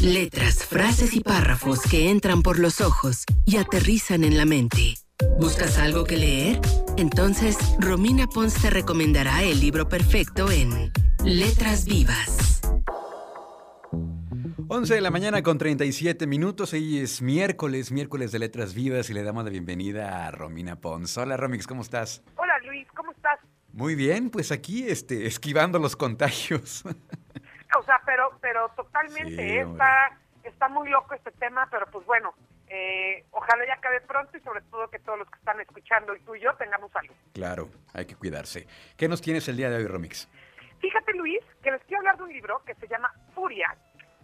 Letras, frases y párrafos que entran por los ojos y aterrizan en la mente. ¿Buscas algo que leer? Entonces, Romina Pons te recomendará el libro perfecto en Letras Vivas. 11 de la mañana con 37 minutos. Hoy es miércoles, miércoles de Letras Vivas y le damos la bienvenida a Romina Pons. Hola Romix, ¿cómo estás? Hola Luis, ¿cómo estás? Muy bien, pues aquí este, esquivando los contagios. O sea, pero, pero totalmente, Sí, está, está muy loco este tema, pero pues bueno, eh, ojalá ya acabe pronto y sobre todo que todos los que están escuchando y tú y yo tengamos salud. Claro, hay que cuidarse. ¿Qué nos tienes el día de hoy, Romix? Fíjate Luis, que les quiero hablar de un libro que se llama Furia,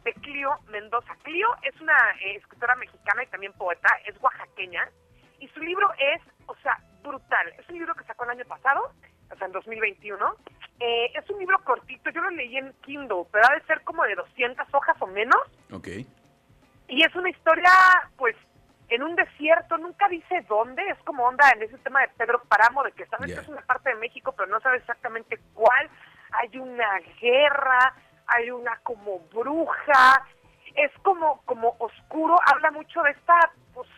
de Clio Mendoza. Clio es una eh, escritora mexicana y también poeta, es oaxaqueña, y su libro es, o sea, brutal. Es un libro que sacó el año pasado, o sea, en 2021. Eh, es un libro cortito, yo lo leí en Kindle, pero ha de ser como de 200 hojas o menos. Ok. Y es una historia, pues, en un desierto, nunca dice dónde, es como onda en ese tema de Pedro Páramo, de que sabes Ya. que es una parte de México, pero no sabes exactamente cuál. Hay una guerra, hay una como bruja, es como, como oscuro, habla mucho de esta, pues,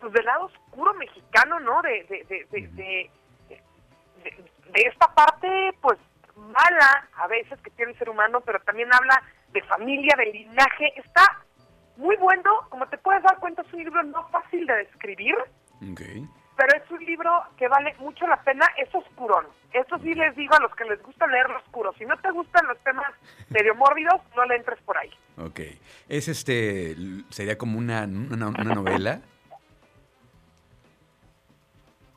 pues del lado oscuro mexicano, ¿no? De, de, de, de, de- de- de esta parte, pues, mala a veces que tiene el ser humano, pero también habla de familia, de linaje. Está muy bueno, como te puedes dar cuenta, es un libro no fácil de describir, Ok. pero es un libro que vale mucho la pena, es oscurón. Eso sí les digo a los que les gusta leer lo oscuro. Si no te gustan los temas medio mórbidos, no le entres por ahí. Ok. Es este, sería como una, una, una novela.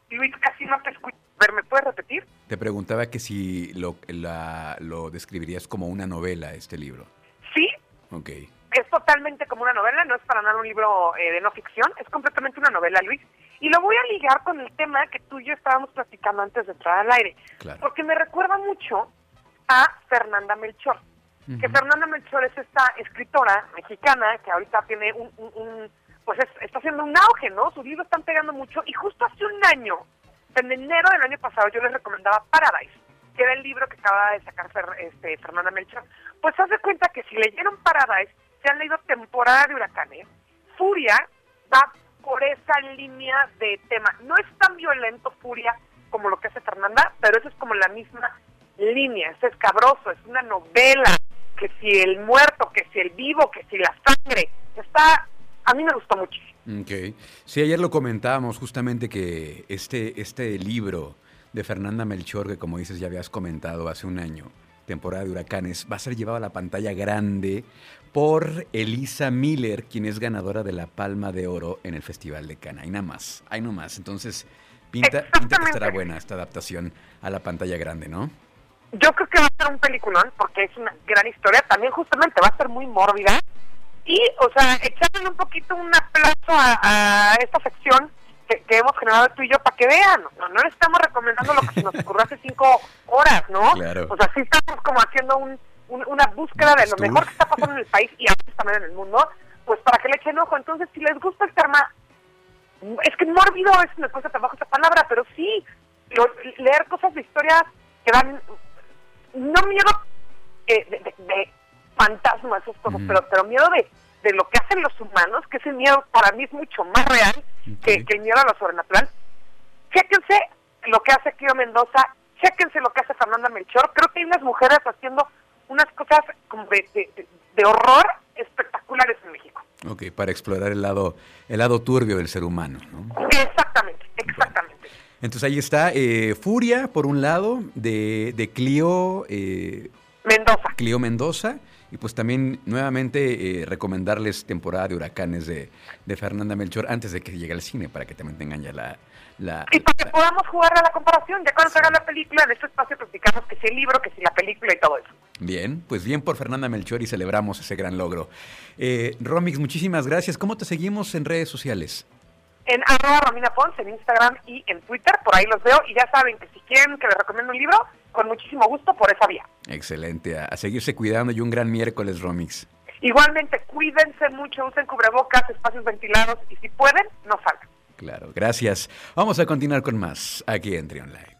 Luis, casi no te escucho. Ver, ¿me puedes repetir? Te preguntaba que si lo, la- lo describirías como una novela, este libro. Sí, Ok. es totalmente como una novela, no es para nada un libro eh, de no ficción, es completamente una novela, Luis. Y lo voy a ligar con el tema que tú y yo estábamos platicando antes de entrar al aire, Claro. porque me recuerda mucho a Fernanda Melchor. Que. Fernanda Melchor es esta escritora mexicana que ahorita tiene un, un- un- pues es- está haciendo un auge, ¿no? Sus libros están pegando mucho y justo hace un año, en enero del año pasado, yo les recomendaba Paradise, que era el libro que acaba de sacar este, Fernanda Melchor. Pues haz de cuenta que si leyeron Paradise, se han leído Temporada de Huracanes, Furia va por esa línea de tema. No es tan violento Furia como lo que hace Fernanda, pero eso es como la misma línea, es escabroso, es una novela, que si el muerto, que si el vivo, que si la sangre, está, a mí me gustó muchísimo. Ok. Sí, ayer lo comentábamos justamente que este, este libro de Fernanda Melchor, que como dices ya habías comentado hace un año, temporada de huracanes, va a ser llevado a la pantalla grande por Elisa Miller, quien es ganadora de la Palma de Oro en el Festival de Cannes. Ahí nada más, ahí nomás. Entonces, pinta, pinta que estará buena esta adaptación a la pantalla grande, ¿no? Yo creo que va a ser un peliculón porque es una gran historia, también justamente va a ser muy mórbida y, o sea, echarle un poquito un aplauso a, a esta sección que, que hemos generado tú y yo para que vean, no, no le estamos recomendando lo que se nos ocurrió hace cinco horas, ¿no? Claro. O sea, sí estamos como haciendo un, un- una búsqueda de lo mejor que está pasando en el país y a veces también en el mundo, pues para que le echen ojo. Entonces, si les gusta el tema, es que mórbido es me cuesta trabajo esa palabra, pero sí, lo- leer cosas de historias que dan fantasmas, esas cosas, Ujú. pero, pero miedo de, de lo que hacen los humanos, que ese miedo para mí es mucho más real que, Ok. que el miedo a lo sobrenatural. Chéquense lo que hace Kio Mendoza, chéquense lo que hace Fernanda Melchor. Creo que hay unas mujeres haciendo unas cosas como de, de- de- horror espectaculares en México. Ok, para explorar el lado, el lado turbio del ser humano, ¿no? Exactamente, exactamente. Entonces ahí está eh, Furia, por un lado, de, de Clio, eh, Mendoza. Clio Mendoza. Y pues también nuevamente eh, recomendarles temporada de huracanes de, de Fernanda Melchor antes de que llegue al cine para que también tengan ya la... la- Y para que podamos jugar a la comparación, ya cuando se haga la película, en este espacio platicamos que si el libro, que si la película y todo eso. Bien, pues bien por Fernanda Melchor y celebramos ese gran logro. Eh, Romix, muchísimas gracias. ¿Cómo te seguimos en redes sociales? En arroba Romina en Instagram y en Twitter, por ahí los veo. Y ya saben que si quieren que les recomiende un libro, con muchísimo gusto por esa vía. Excelente, a, a seguirse cuidando y un gran miércoles, Romix. Igualmente, cuídense mucho, usen cubrebocas, espacios ventilados y si pueden, no salgan. Claro, gracias. Vamos a continuar con más aquí en Trion Live.